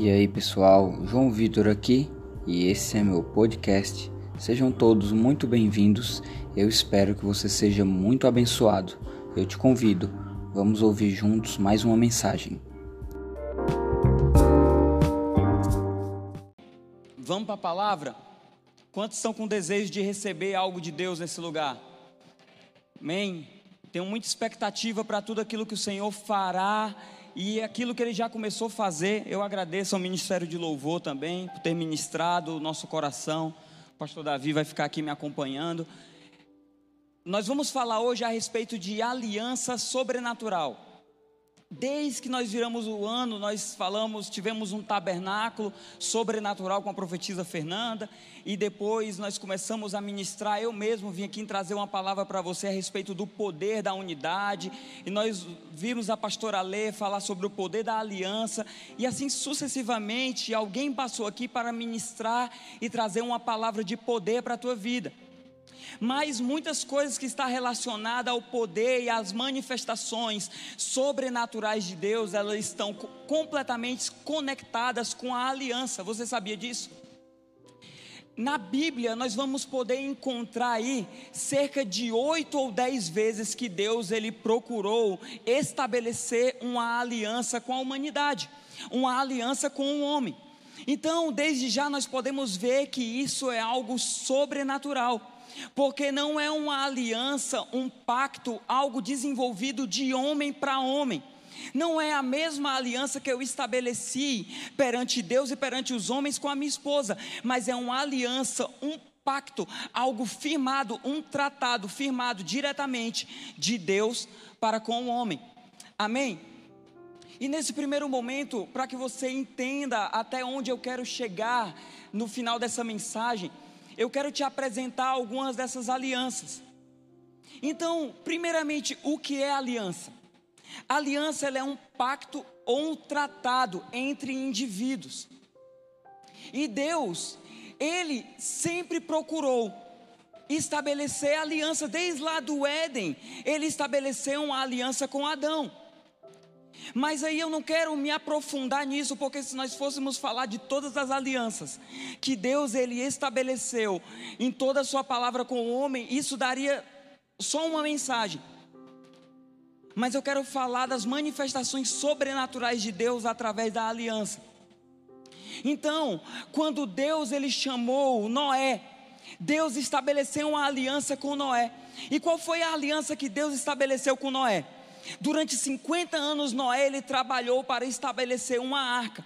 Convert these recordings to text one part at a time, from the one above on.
E aí pessoal, João Vitor aqui e esse é meu podcast. Sejam todos muito bem-vindos. Eu espero que você seja muito abençoado. Eu te convido, vamos ouvir juntos mais uma mensagem. Vamos para a palavra? Quantos estão com desejo de receber algo de Deus nesse lugar? Amém? Tenho muita expectativa para tudo aquilo que o Senhor fará e aquilo que ele já começou a fazer, eu agradeço ao Ministério de Louvor também por ter ministrado o nosso coração. O pastor Davi vai ficar aqui me acompanhando. Nós vamos falar hoje a respeito de aliança sobrenatural. Desde que nós viramos o ano, nós falamos, tivemos um tabernáculo sobrenatural com a profetisa Fernanda, e depois nós começamos a ministrar. Eu mesmo vim aqui trazer uma palavra para você a respeito do poder da unidade, e nós vimos a pastora Lê falar sobre o poder da aliança, e assim sucessivamente, alguém passou aqui para ministrar e trazer uma palavra de poder para a tua vida mas muitas coisas que está relacionada ao poder e às manifestações sobrenaturais de Deus, elas estão completamente conectadas com a aliança. Você sabia disso? Na Bíblia, nós vamos poder encontrar aí cerca de oito ou dez vezes que Deus ele procurou estabelecer uma aliança com a humanidade, uma aliança com o homem. Então, desde já nós podemos ver que isso é algo sobrenatural porque não é uma aliança, um pacto, algo desenvolvido de homem para homem. Não é a mesma aliança que eu estabeleci perante Deus e perante os homens com a minha esposa, mas é uma aliança, um pacto, algo firmado, um tratado firmado diretamente de Deus para com o homem. Amém? E nesse primeiro momento, para que você entenda até onde eu quero chegar no final dessa mensagem, eu quero te apresentar algumas dessas alianças. Então, primeiramente, o que é aliança? aliança é um pacto ou um tratado entre indivíduos. E Deus, Ele sempre procurou estabelecer aliança, desde lá do Éden, Ele estabeleceu uma aliança com Adão. Mas aí eu não quero me aprofundar nisso, porque se nós fôssemos falar de todas as alianças que Deus ele estabeleceu em toda a sua palavra com o homem, isso daria só uma mensagem. Mas eu quero falar das manifestações sobrenaturais de Deus através da aliança. Então, quando Deus ele chamou Noé, Deus estabeleceu uma aliança com Noé. E qual foi a aliança que Deus estabeleceu com Noé? Durante 50 anos, Noé ele trabalhou para estabelecer uma arca.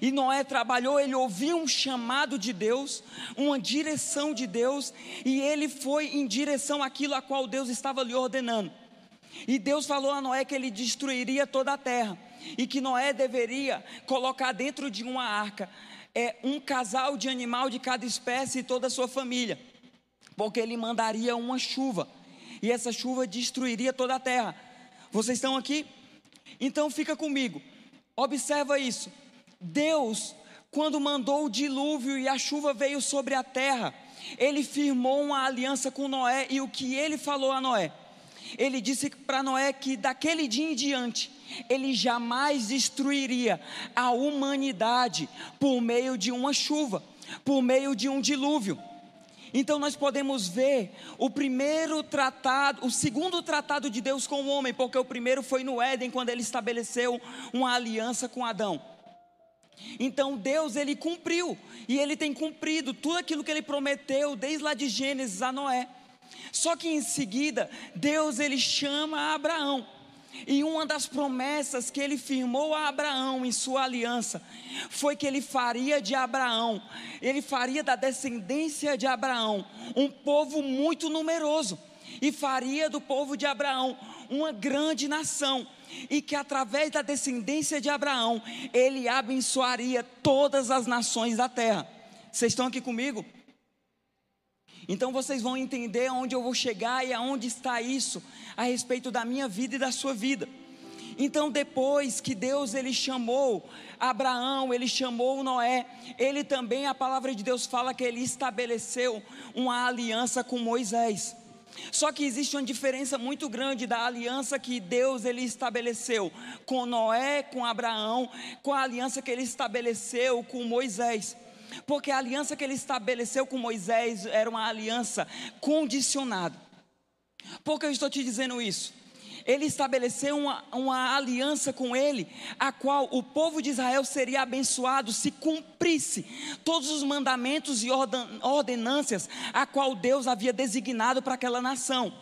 E Noé trabalhou, ele ouviu um chamado de Deus, uma direção de Deus, e ele foi em direção àquilo a qual Deus estava lhe ordenando. E Deus falou a Noé que ele destruiria toda a terra, e que Noé deveria colocar dentro de uma arca é, um casal de animal de cada espécie e toda a sua família, porque ele mandaria uma chuva, e essa chuva destruiria toda a terra. Vocês estão aqui? Então fica comigo. Observa isso. Deus, quando mandou o dilúvio e a chuva veio sobre a terra, ele firmou uma aliança com Noé e o que ele falou a Noé? Ele disse para Noé que daquele dia em diante ele jamais destruiria a humanidade por meio de uma chuva, por meio de um dilúvio. Então nós podemos ver o primeiro tratado, o segundo tratado de Deus com o homem, porque o primeiro foi no Éden, quando ele estabeleceu uma aliança com Adão. Então Deus ele cumpriu e ele tem cumprido tudo aquilo que ele prometeu desde lá de Gênesis a Noé. Só que em seguida Deus ele chama Abraão e uma das promessas que ele firmou a Abraão em sua aliança foi que ele faria de Abraão, ele faria da descendência de Abraão um povo muito numeroso e faria do povo de Abraão uma grande nação e que através da descendência de Abraão ele abençoaria todas as nações da terra. Vocês estão aqui comigo? Então vocês vão entender aonde eu vou chegar e aonde está isso a respeito da minha vida e da sua vida. Então depois que Deus ele chamou Abraão, ele chamou Noé, ele também a palavra de Deus fala que ele estabeleceu uma aliança com Moisés. Só que existe uma diferença muito grande da aliança que Deus ele estabeleceu com Noé, com Abraão, com a aliança que ele estabeleceu com Moisés. Porque a aliança que ele estabeleceu com Moisés era uma aliança condicionada. Por que eu estou te dizendo isso? Ele estabeleceu uma, uma aliança com ele, a qual o povo de Israel seria abençoado se cumprisse todos os mandamentos e ordenâncias a qual Deus havia designado para aquela nação.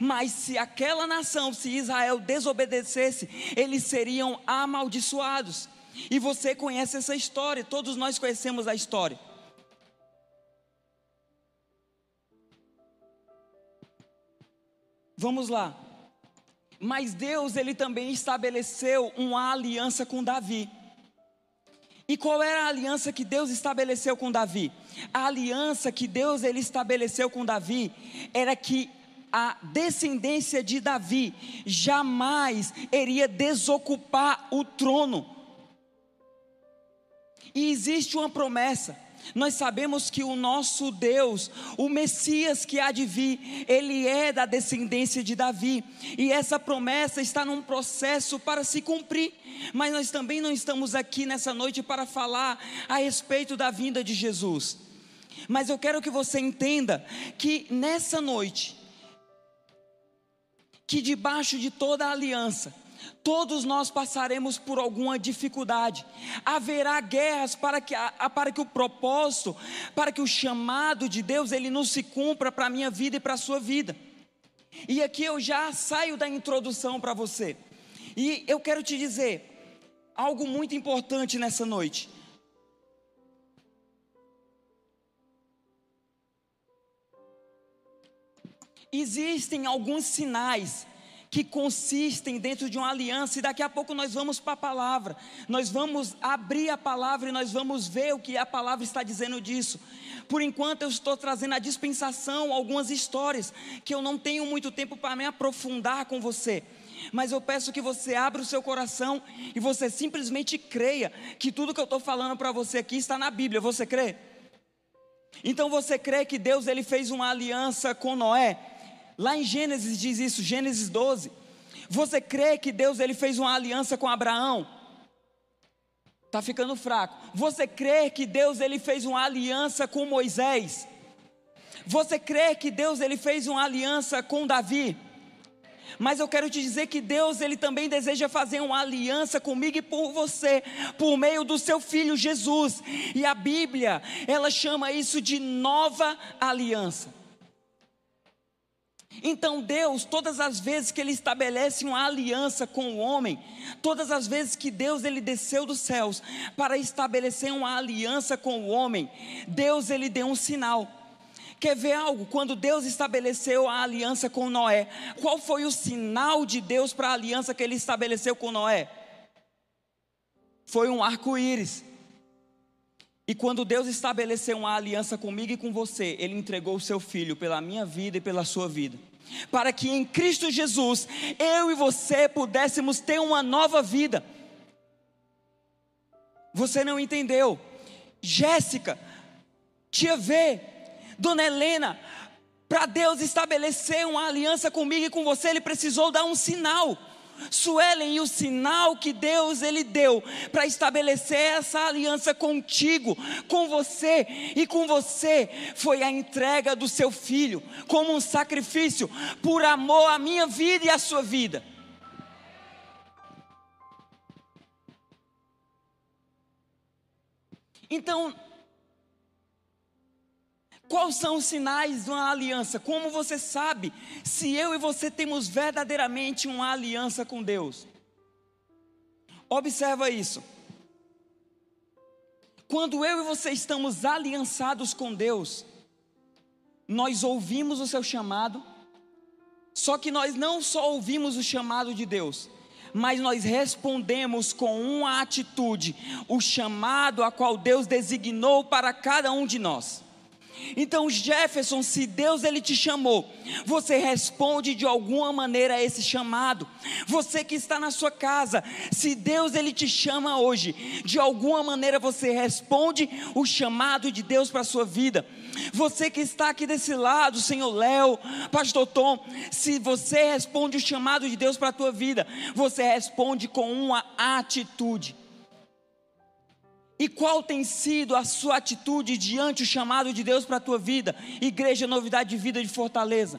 Mas se aquela nação, se Israel desobedecesse, eles seriam amaldiçoados. E você conhece essa história, todos nós conhecemos a história. Vamos lá. Mas Deus, ele também estabeleceu uma aliança com Davi. E qual era a aliança que Deus estabeleceu com Davi? A aliança que Deus ele estabeleceu com Davi era que a descendência de Davi jamais iria desocupar o trono. E existe uma promessa nós sabemos que o nosso Deus, o Messias que há de vir, ele é da descendência de Davi, e essa promessa está num processo para se cumprir. Mas nós também não estamos aqui nessa noite para falar a respeito da vinda de Jesus. Mas eu quero que você entenda que nessa noite, que debaixo de toda a aliança, Todos nós passaremos por alguma dificuldade. Haverá guerras para que, para que o propósito, para que o chamado de Deus ele não se cumpra para a minha vida e para a sua vida. E aqui eu já saio da introdução para você. E eu quero te dizer algo muito importante nessa noite. Existem alguns sinais que consistem dentro de uma aliança, e daqui a pouco nós vamos para a palavra, nós vamos abrir a palavra e nós vamos ver o que a palavra está dizendo disso. Por enquanto eu estou trazendo a dispensação, algumas histórias, que eu não tenho muito tempo para me aprofundar com você. Mas eu peço que você abra o seu coração e você simplesmente creia que tudo que eu estou falando para você aqui está na Bíblia. Você crê? Então você crê que Deus ele fez uma aliança com Noé? Lá em Gênesis diz isso, Gênesis 12. Você crê que Deus ele fez uma aliança com Abraão? Tá ficando fraco. Você crê que Deus ele fez uma aliança com Moisés? Você crê que Deus ele fez uma aliança com Davi? Mas eu quero te dizer que Deus ele também deseja fazer uma aliança comigo e por você, por meio do seu filho Jesus. E a Bíblia, ela chama isso de nova aliança. Então Deus, todas as vezes que ele estabelece uma aliança com o homem, todas as vezes que Deus ele desceu dos céus para estabelecer uma aliança com o homem, Deus ele deu um sinal. Quer ver algo? Quando Deus estabeleceu a aliança com Noé, qual foi o sinal de Deus para a aliança que ele estabeleceu com Noé? Foi um arco-íris. E quando Deus estabeleceu uma aliança comigo e com você, Ele entregou o seu filho pela minha vida e pela sua vida. Para que em Cristo Jesus, eu e você pudéssemos ter uma nova vida. Você não entendeu? Jéssica, Tia V, Dona Helena, para Deus estabelecer uma aliança comigo e com você, Ele precisou dar um sinal. Suelen, e o sinal que Deus ele deu para estabelecer essa aliança contigo, com você e com você, foi a entrega do seu filho, como um sacrifício, por amor à minha vida e à sua vida. Então, Quais são os sinais de uma aliança? Como você sabe se eu e você temos verdadeiramente uma aliança com Deus? Observa isso. Quando eu e você estamos aliançados com Deus, nós ouvimos o seu chamado, só que nós não só ouvimos o chamado de Deus, mas nós respondemos com uma atitude, o chamado a qual Deus designou para cada um de nós. Então, Jefferson, se Deus ele te chamou, você responde de alguma maneira a esse chamado. Você que está na sua casa, se Deus ele te chama hoje, de alguma maneira você responde o chamado de Deus para a sua vida. Você que está aqui desse lado, Senhor Léo, Pastor Tom, se você responde o chamado de Deus para a tua vida, você responde com uma atitude. E qual tem sido a sua atitude diante do chamado de Deus para a tua vida? Igreja Novidade de Vida de Fortaleza.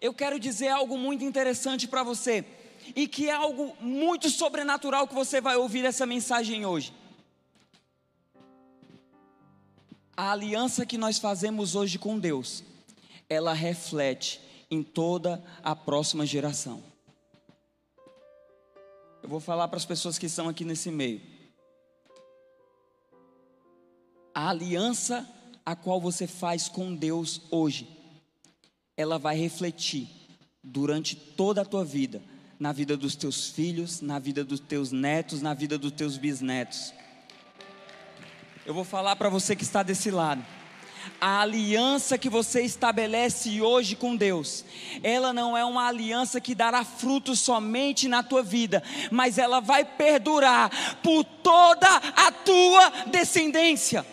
Eu quero dizer algo muito interessante para você, e que é algo muito sobrenatural que você vai ouvir essa mensagem hoje. A aliança que nós fazemos hoje com Deus, ela reflete em toda a próxima geração. Eu vou falar para as pessoas que estão aqui nesse meio. A aliança a qual você faz com Deus hoje, ela vai refletir durante toda a tua vida, na vida dos teus filhos, na vida dos teus netos, na vida dos teus bisnetos. Eu vou falar para você que está desse lado a aliança que você estabelece hoje com Deus, ela não é uma aliança que dará frutos somente na tua vida, mas ela vai perdurar por toda a tua descendência.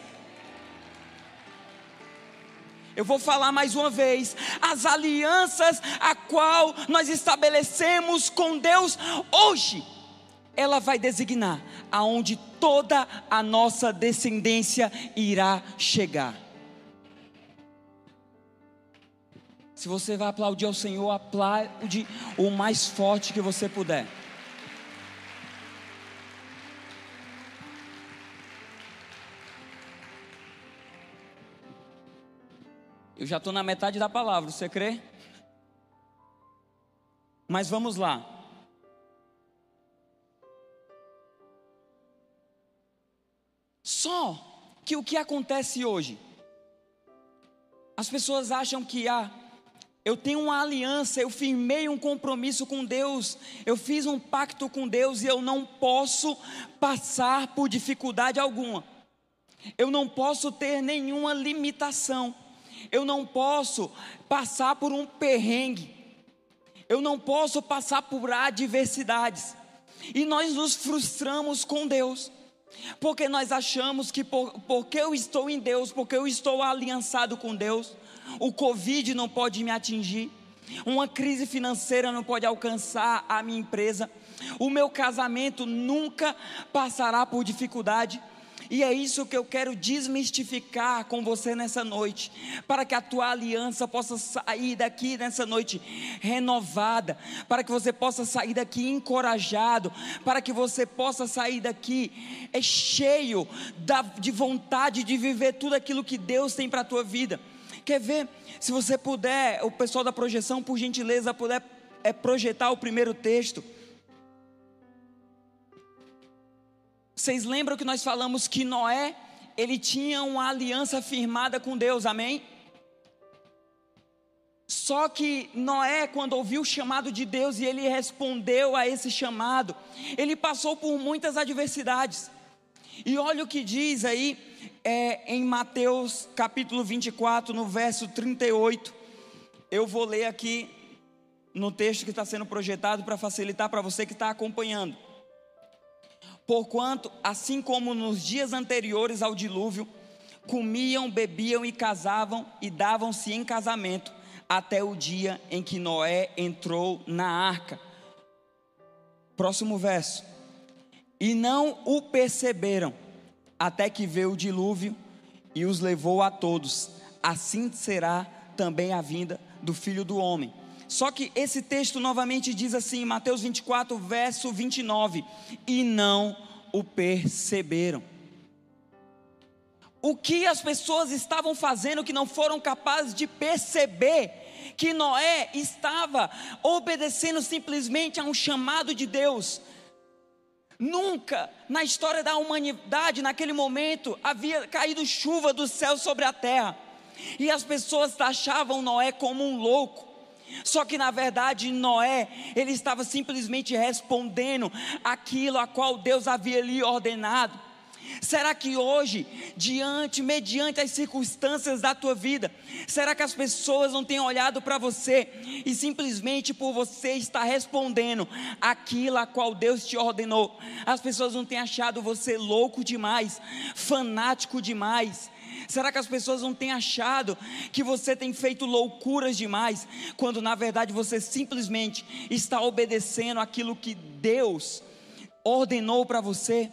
Eu vou falar mais uma vez, as alianças a qual nós estabelecemos com Deus hoje, ela vai designar aonde toda a nossa descendência irá chegar. Se você vai aplaudir ao Senhor, aplaude o mais forte que você puder. Eu já estou na metade da palavra, você crê? Mas vamos lá. Só que o que acontece hoje? As pessoas acham que ah, eu tenho uma aliança, eu firmei um compromisso com Deus, eu fiz um pacto com Deus e eu não posso passar por dificuldade alguma. Eu não posso ter nenhuma limitação. Eu não posso passar por um perrengue. Eu não posso passar por adversidades. E nós nos frustramos com Deus. Porque nós achamos que por, porque eu estou em Deus, porque eu estou aliançado com Deus, o Covid não pode me atingir, uma crise financeira não pode alcançar a minha empresa, o meu casamento nunca passará por dificuldade. E é isso que eu quero desmistificar com você nessa noite, para que a tua aliança possa sair daqui nessa noite renovada, para que você possa sair daqui encorajado, para que você possa sair daqui é cheio da, de vontade de viver tudo aquilo que Deus tem para a tua vida. Quer ver? Se você puder, o pessoal da projeção, por gentileza, puder é, projetar o primeiro texto. Vocês lembram que nós falamos que Noé, ele tinha uma aliança firmada com Deus, amém? Só que Noé, quando ouviu o chamado de Deus e ele respondeu a esse chamado, ele passou por muitas adversidades. E olha o que diz aí é, em Mateus capítulo 24, no verso 38. Eu vou ler aqui no texto que está sendo projetado para facilitar para você que está acompanhando. Porquanto, assim como nos dias anteriores ao dilúvio, comiam, bebiam e casavam e davam-se em casamento, até o dia em que Noé entrou na arca. Próximo verso e não o perceberam, até que veio o dilúvio e os levou a todos. Assim será também a vinda do filho do homem. Só que esse texto novamente diz assim, Mateus 24, verso 29, e não o perceberam. O que as pessoas estavam fazendo que não foram capazes de perceber que Noé estava obedecendo simplesmente a um chamado de Deus, Nunca na história da humanidade, naquele momento, havia caído chuva do céu sobre a terra. E as pessoas taxavam Noé como um louco. Só que na verdade Noé, ele estava simplesmente respondendo aquilo a qual Deus havia lhe ordenado. Será que hoje, diante, mediante as circunstâncias da tua vida, será que as pessoas não têm olhado para você e simplesmente por você estar respondendo aquilo a qual Deus te ordenou, as pessoas não têm achado você louco demais, fanático demais? Será que as pessoas não têm achado que você tem feito loucuras demais, quando na verdade você simplesmente está obedecendo aquilo que Deus ordenou para você?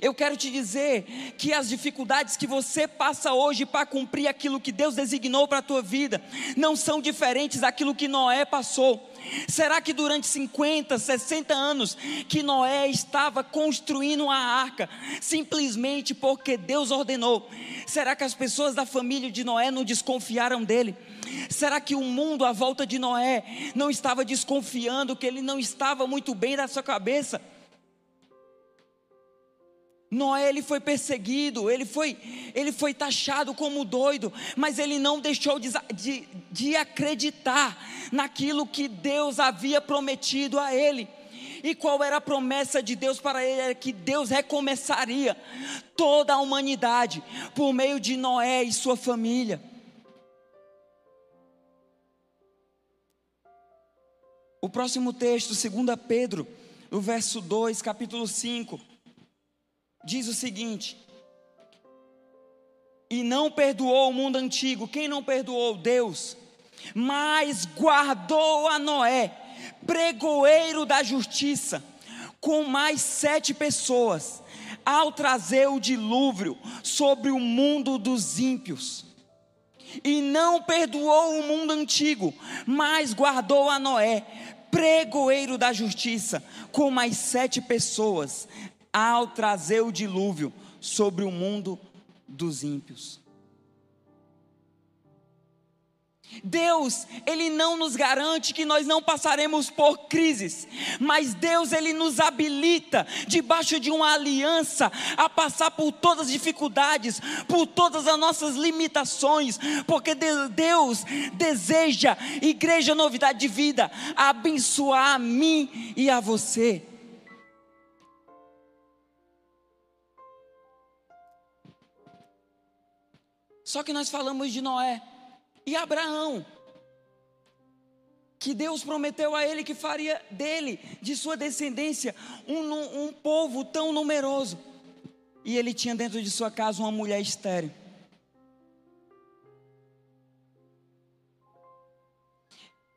Eu quero te dizer que as dificuldades que você passa hoje para cumprir aquilo que Deus designou para a tua vida não são diferentes daquilo que Noé passou. Será que durante 50, 60 anos que Noé estava construindo uma arca, simplesmente porque Deus ordenou, será que as pessoas da família de Noé não desconfiaram dele? Será que o mundo à volta de Noé não estava desconfiando que ele não estava muito bem da sua cabeça? Noé ele foi perseguido, ele foi, ele foi taxado como doido, mas ele não deixou de, de, de acreditar naquilo que Deus havia prometido a ele. E qual era a promessa de Deus para ele? Era que Deus recomeçaria toda a humanidade por meio de Noé e sua família. O próximo texto, 2 Pedro, o verso 2, capítulo 5 diz o seguinte: E não perdoou o mundo antigo. Quem não perdoou? Deus. Mas guardou a Noé, pregoeiro da justiça, com mais sete pessoas, ao trazer o dilúvio sobre o mundo dos ímpios. E não perdoou o mundo antigo, mas guardou a Noé, pregoeiro da justiça, com mais sete pessoas, ao trazer o dilúvio sobre o mundo dos ímpios. Deus, Ele não nos garante que nós não passaremos por crises, mas Deus, Ele nos habilita, debaixo de uma aliança, a passar por todas as dificuldades, por todas as nossas limitações, porque Deus deseja, Igreja Novidade de Vida, abençoar a mim e a você. Só que nós falamos de Noé e Abraão, que Deus prometeu a ele que faria dele, de sua descendência, um, um povo tão numeroso. E ele tinha dentro de sua casa uma mulher estéril.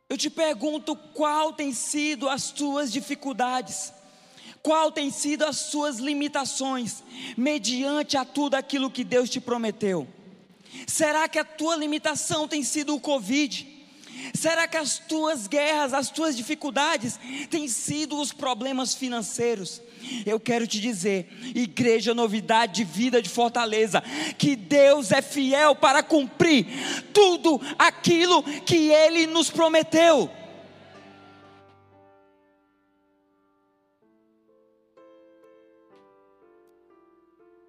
Eu te pergunto qual tem sido as tuas dificuldades, qual tem sido as suas limitações, mediante a tudo aquilo que Deus te prometeu. Será que a tua limitação tem sido o Covid? Será que as tuas guerras, as tuas dificuldades têm sido os problemas financeiros? Eu quero te dizer, igreja novidade de vida de fortaleza, que Deus é fiel para cumprir tudo aquilo que Ele nos prometeu.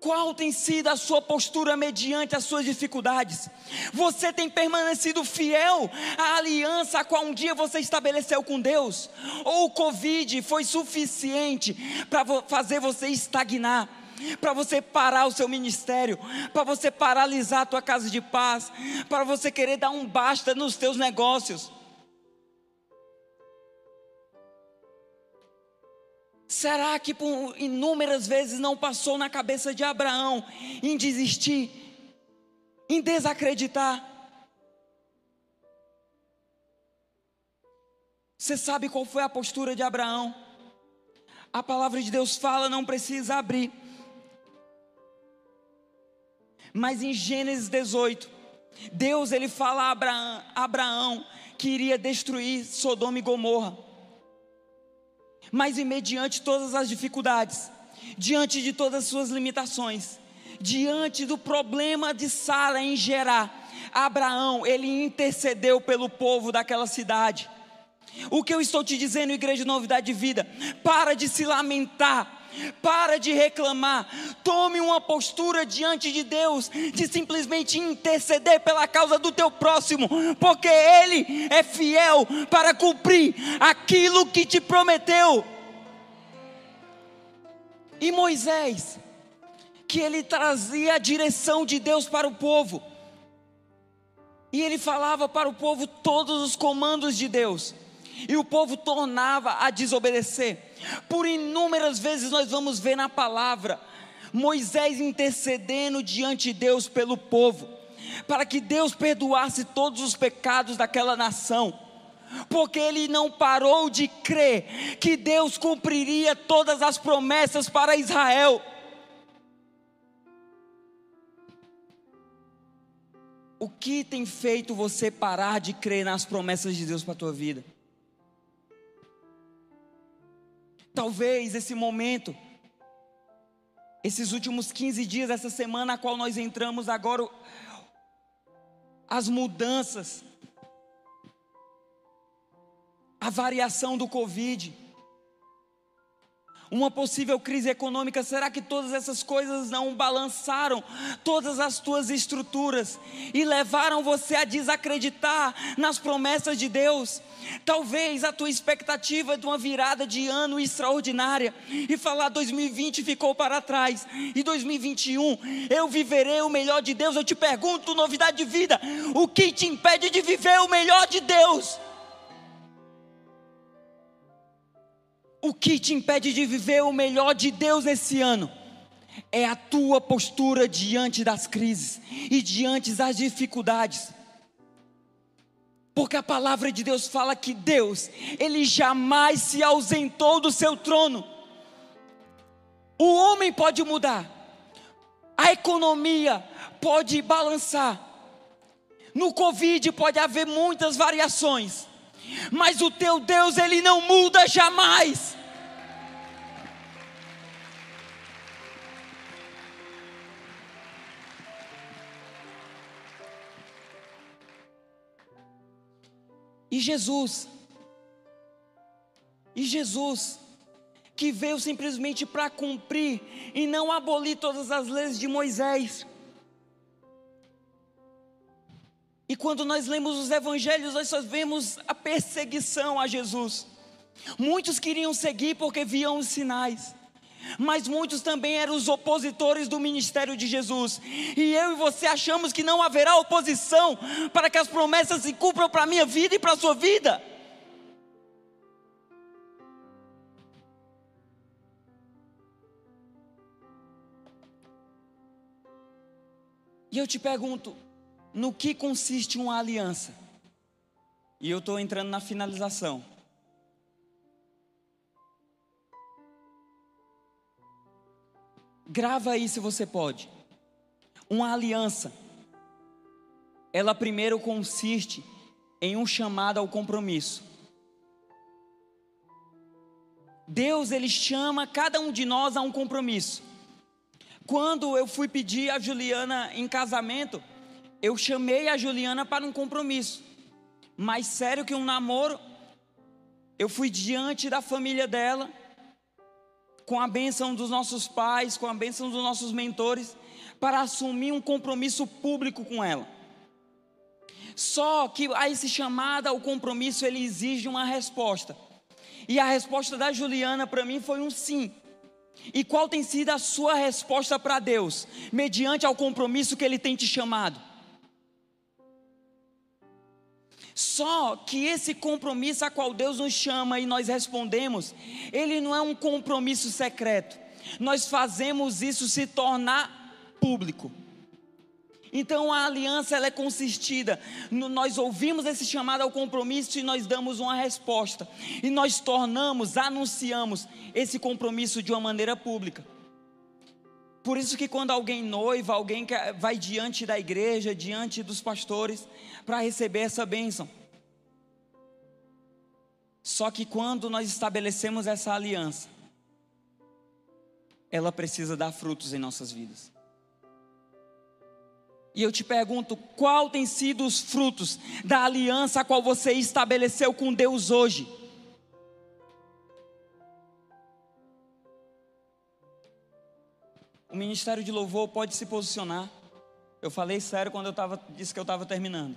Qual tem sido a sua postura mediante as suas dificuldades? Você tem permanecido fiel à aliança a qual um dia você estabeleceu com Deus? Ou o Covid foi suficiente para fazer você estagnar? Para você parar o seu ministério, para você paralisar a tua casa de paz, para você querer dar um basta nos teus negócios. Será que por inúmeras vezes não passou na cabeça de Abraão em desistir, em desacreditar? Você sabe qual foi a postura de Abraão? A palavra de Deus fala, não precisa abrir. Mas em Gênesis 18, Deus ele fala a Abraão, Abraão que iria destruir Sodoma e Gomorra mas e mediante todas as dificuldades, diante de todas as suas limitações, diante do problema de Sara em gerar, Abraão, ele intercedeu pelo povo daquela cidade. O que eu estou te dizendo, igreja de novidade de vida, para de se lamentar para de reclamar, tome uma postura diante de Deus, de simplesmente interceder pela causa do teu próximo, porque Ele é fiel para cumprir aquilo que te prometeu. E Moisés, que ele trazia a direção de Deus para o povo, e ele falava para o povo todos os comandos de Deus, e o povo tornava a desobedecer. Por inúmeras vezes nós vamos ver na palavra Moisés intercedendo diante de Deus pelo povo, para que Deus perdoasse todos os pecados daquela nação, porque ele não parou de crer que Deus cumpriria todas as promessas para Israel. O que tem feito você parar de crer nas promessas de Deus para a tua vida? Talvez esse momento, esses últimos 15 dias, essa semana a qual nós entramos agora, as mudanças, a variação do Covid, uma possível crise econômica, será que todas essas coisas não balançaram todas as tuas estruturas e levaram você a desacreditar nas promessas de Deus? Talvez a tua expectativa de uma virada de ano extraordinária e falar 2020 ficou para trás e 2021 eu viverei o melhor de Deus. Eu te pergunto, novidade de vida, o que te impede de viver o melhor de Deus? O que te impede de viver o melhor de Deus esse ano? É a tua postura diante das crises e diante das dificuldades. Porque a palavra de Deus fala que Deus, Ele jamais se ausentou do seu trono. O homem pode mudar, a economia pode balançar, no Covid pode haver muitas variações, mas o teu Deus, ele não muda jamais. E Jesus, e Jesus, que veio simplesmente para cumprir e não abolir todas as leis de Moisés. E quando nós lemos os evangelhos, nós só vemos a perseguição a Jesus. Muitos queriam seguir porque viam os sinais, mas muitos também eram os opositores do ministério de Jesus. E eu e você achamos que não haverá oposição para que as promessas se cumpram para a minha vida e para a sua vida. E eu te pergunto, no que consiste uma aliança? E eu estou entrando na finalização. Grava aí se você pode. Uma aliança, ela primeiro consiste em um chamado ao compromisso. Deus, Ele chama cada um de nós a um compromisso. Quando eu fui pedir a Juliana em casamento, eu chamei a Juliana para um compromisso. Mais sério que um namoro, eu fui diante da família dela, com a bênção dos nossos pais, com a bênção dos nossos mentores, para assumir um compromisso público com ela. Só que a esse chamado ao compromisso ele exige uma resposta. E a resposta da Juliana para mim foi um sim. E qual tem sido a sua resposta para Deus, mediante ao compromisso que Ele tem te chamado? Só que esse compromisso a qual Deus nos chama e nós respondemos, ele não é um compromisso secreto. Nós fazemos isso se tornar público. Então a aliança ela é consistida. Nós ouvimos esse chamado ao compromisso e nós damos uma resposta. E nós tornamos, anunciamos esse compromisso de uma maneira pública. Por isso que quando alguém noiva, alguém vai diante da igreja, diante dos pastores, para receber essa bênção. Só que quando nós estabelecemos essa aliança, ela precisa dar frutos em nossas vidas. E eu te pergunto, qual tem sido os frutos da aliança a qual você estabeleceu com Deus hoje? O ministério de louvor pode se posicionar. Eu falei sério quando eu tava, disse que eu estava terminando.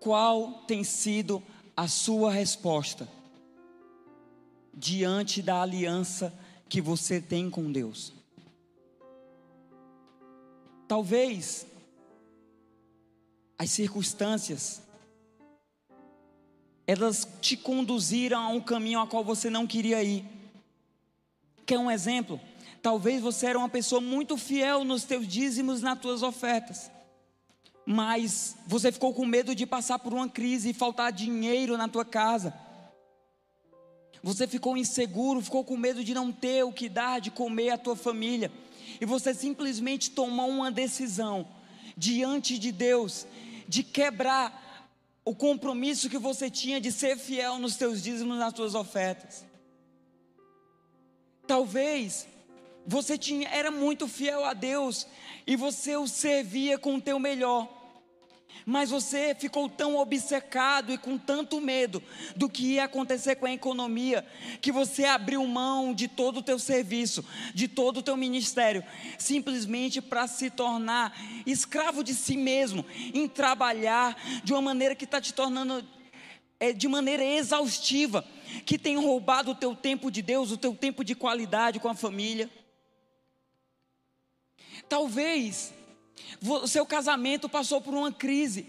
Qual tem sido a sua resposta diante da aliança que você tem com Deus? Talvez as circunstâncias elas te conduziram a um caminho a qual você não queria ir. Quer um exemplo? Talvez você era uma pessoa muito fiel nos teus dízimos, nas tuas ofertas. Mas você ficou com medo de passar por uma crise e faltar dinheiro na tua casa. Você ficou inseguro, ficou com medo de não ter o que dar de comer à tua família. E você simplesmente tomou uma decisão diante de Deus de quebrar o compromisso que você tinha de ser fiel nos teus dízimos, nas tuas ofertas. Talvez você tinha, era muito fiel a Deus e você o servia com o teu melhor. Mas você ficou tão obcecado e com tanto medo do que ia acontecer com a economia, que você abriu mão de todo o teu serviço, de todo o teu ministério, simplesmente para se tornar escravo de si mesmo, em trabalhar de uma maneira que está te tornando é, de maneira exaustiva, que tem roubado o teu tempo de Deus, o teu tempo de qualidade com a família. Talvez o seu casamento passou por uma crise.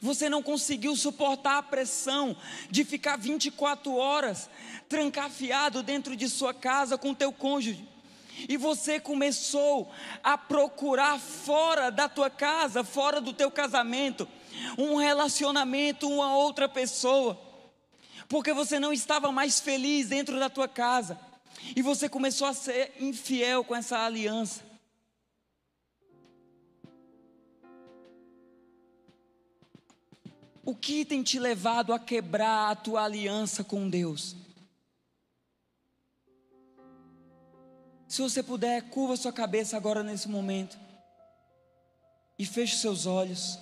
Você não conseguiu suportar a pressão de ficar 24 horas trancafiado dentro de sua casa com teu cônjuge. E você começou a procurar fora da tua casa, fora do teu casamento, um relacionamento, uma outra pessoa. Porque você não estava mais feliz dentro da tua casa. E você começou a ser infiel com essa aliança. O que tem te levado a quebrar a tua aliança com Deus? Se você puder, curva sua cabeça agora nesse momento e feche seus olhos.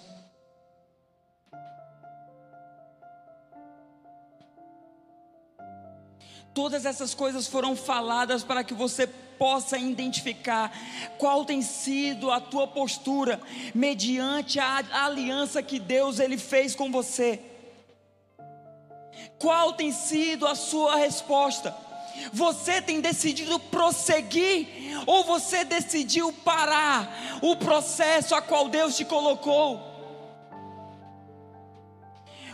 Todas essas coisas foram faladas para que você possa identificar qual tem sido a tua postura mediante a aliança que Deus ele fez com você. Qual tem sido a sua resposta? Você tem decidido prosseguir ou você decidiu parar o processo a qual Deus te colocou?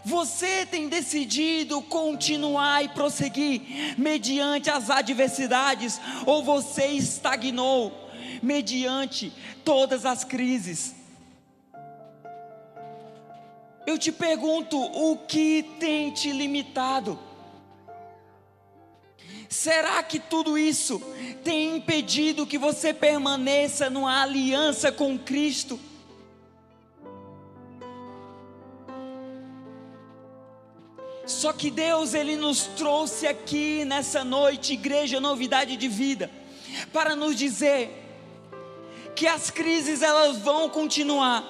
Você tem decidido continuar e prosseguir mediante as adversidades, ou você estagnou mediante todas as crises? Eu te pergunto, o que tem te limitado? Será que tudo isso tem impedido que você permaneça numa aliança com Cristo? Só que Deus ele nos trouxe aqui nessa noite, igreja novidade de vida, para nos dizer que as crises elas vão continuar,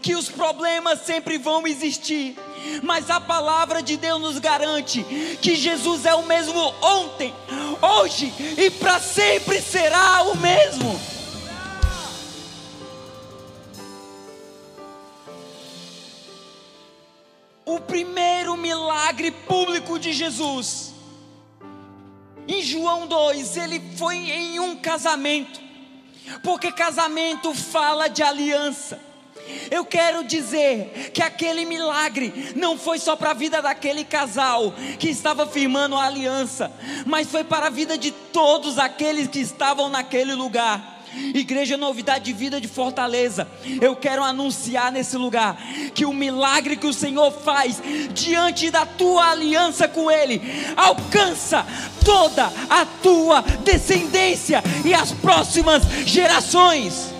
que os problemas sempre vão existir, mas a palavra de Deus nos garante que Jesus é o mesmo ontem, hoje e para sempre será o mesmo. o primeiro milagre público de Jesus. Em João 2, ele foi em um casamento, porque casamento fala de aliança. Eu quero dizer que aquele milagre não foi só para a vida daquele casal que estava firmando a aliança, mas foi para a vida de todos aqueles que estavam naquele lugar. Igreja Novidade de Vida de Fortaleza, eu quero anunciar nesse lugar que o milagre que o Senhor faz diante da tua aliança com Ele alcança toda a tua descendência e as próximas gerações.